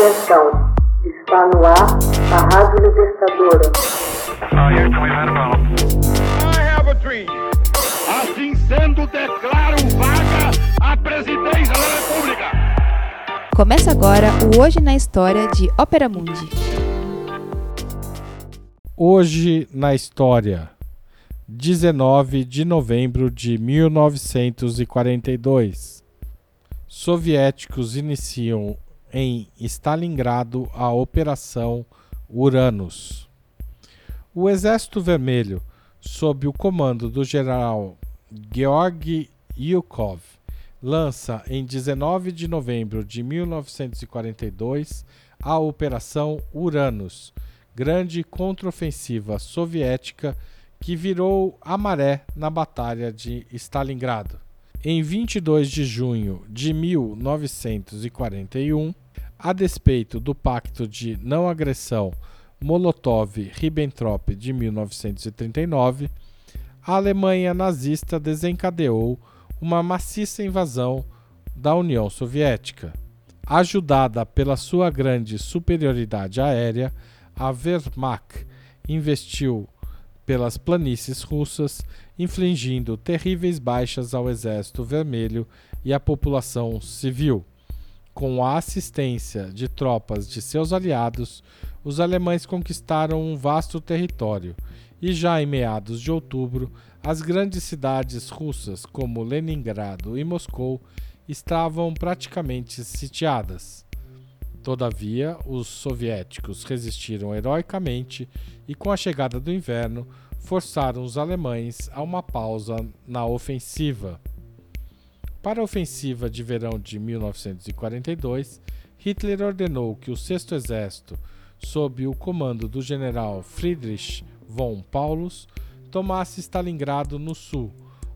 Atenção, está no ar a Rádio Libertadora. Assim sendo, declaro vaga a presidência da República. Começa agora o Hoje na História de Ópera Mundi. Hoje na História, 19 de novembro de 1942. Soviéticos iniciam em Stalingrado a Operação Uranus. O Exército Vermelho, sob o comando do general Georg Yukov, lança em 19 de novembro de 1942 a Operação Uranus, grande contraofensiva soviética que virou a maré na Batalha de Stalingrado. Em 22 de junho de 1941, a despeito do Pacto de Não Agressão Molotov-Ribbentrop de 1939, a Alemanha nazista desencadeou uma maciça invasão da União Soviética. Ajudada pela sua grande superioridade aérea, a Wehrmacht investiu pelas planícies russas, infligindo terríveis baixas ao Exército Vermelho e à população civil. Com a assistência de tropas de seus aliados, os alemães conquistaram um vasto território e, já em meados de outubro, as grandes cidades russas como Leningrado e Moscou estavam praticamente sitiadas. Todavia, os soviéticos resistiram heroicamente e, com a chegada do inverno, forçaram os alemães a uma pausa na ofensiva. Para a ofensiva de verão de 1942, Hitler ordenou que o Sexto Exército, sob o comando do general Friedrich von Paulus, tomasse Stalingrado no sul,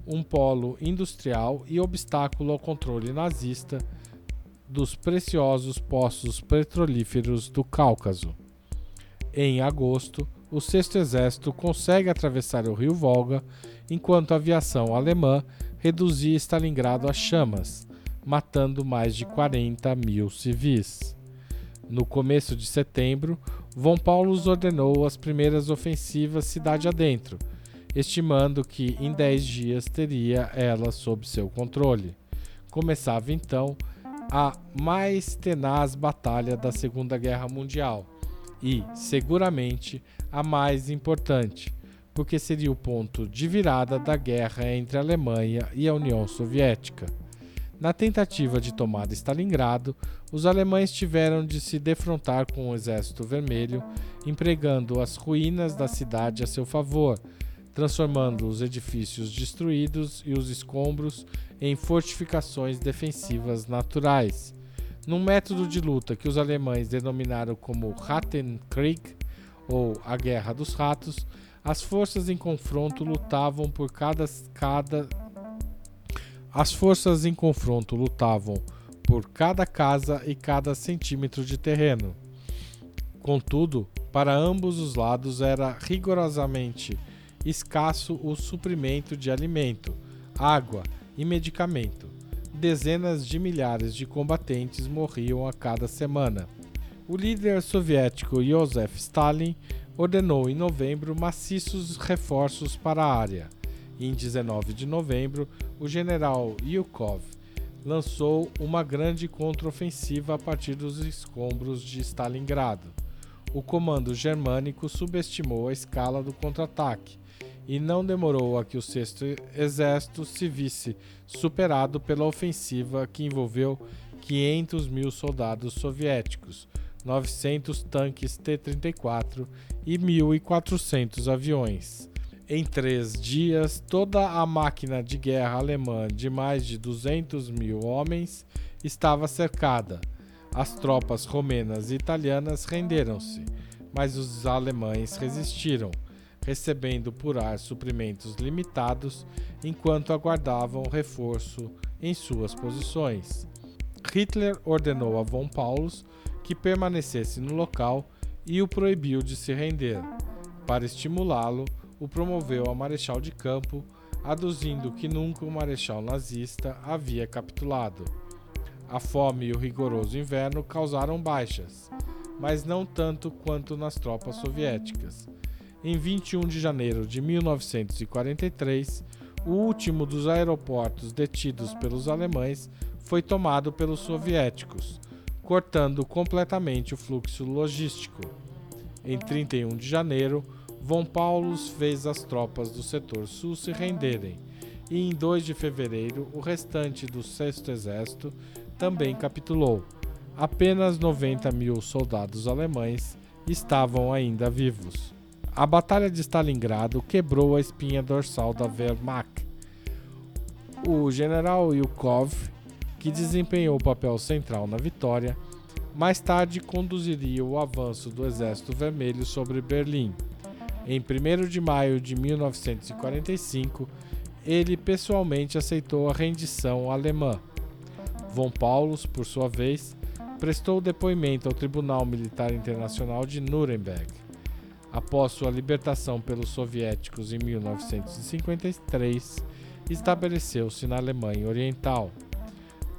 um polo industrial e obstáculo ao controle nazista dos preciosos poços petrolíferos do Cáucaso. Em agosto, o Sexto Exército consegue atravessar o rio Volga, enquanto a aviação alemã reduzia Stalingrado a chamas, matando mais de 40 mil civis. No começo de setembro, von Paulus ordenou as primeiras ofensivas cidade adentro, estimando que em 10 dias teria ela sob seu controle. Começava então a mais tenaz batalha da Segunda Guerra Mundial e, seguramente, a mais importante, porque seria o ponto de virada da guerra entre a Alemanha e a União Soviética. Na tentativa de tomar Stalingrado, os alemães tiveram de se defrontar com o Exército Vermelho, empregando as ruínas da cidade a seu favor, transformando os edifícios destruídos e os escombros em fortificações defensivas naturais. Num método de luta que os alemães denominaram como Rattenkrieg, ou a Guerra dos Ratos, as forças em confronto lutavam por cada, cada as forças em confronto lutavam por cada casa e cada centímetro de terreno. Contudo, para ambos os lados era rigorosamente escasso o suprimento de alimento, água e medicamento. Dezenas de milhares de combatentes morriam a cada semana. O líder soviético Joseph Stalin ordenou em novembro maciços reforços para a área. Em 19 de novembro, o general Yukov lançou uma grande contraofensiva a partir dos escombros de Stalingrado. O comando germânico subestimou a escala do contra-ataque e não demorou a que o Sexto Exército se visse superado pela ofensiva que envolveu 500 mil soldados soviéticos, 900 tanques T-34 e 1.400 aviões. Em três dias, toda a máquina de guerra alemã de mais de 200 mil homens estava cercada. As tropas romenas e italianas renderam-se, mas os alemães resistiram recebendo por ar suprimentos limitados enquanto aguardavam reforço em suas posições. Hitler ordenou a von Paulus que permanecesse no local e o proibiu de se render. Para estimulá-lo, o promoveu a marechal de campo, aduzindo que nunca o marechal nazista havia capitulado. A fome e o rigoroso inverno causaram baixas, mas não tanto quanto nas tropas soviéticas. Em 21 de janeiro de 1943, o último dos aeroportos detidos pelos alemães foi tomado pelos soviéticos, cortando completamente o fluxo logístico. Em 31 de janeiro, Von Paulus fez as tropas do setor sul se renderem, e em 2 de fevereiro o restante do 6 Exército também capitulou. Apenas 90 mil soldados alemães estavam ainda vivos. A Batalha de Stalingrado quebrou a espinha dorsal da Wehrmacht. O general Yukov, que desempenhou o papel central na vitória, mais tarde conduziria o avanço do Exército Vermelho sobre Berlim. Em 1 de maio de 1945, ele pessoalmente aceitou a rendição alemã. Von Paulus, por sua vez, prestou depoimento ao Tribunal Militar Internacional de Nuremberg. Após sua libertação pelos soviéticos em 1953, estabeleceu-se na Alemanha Oriental.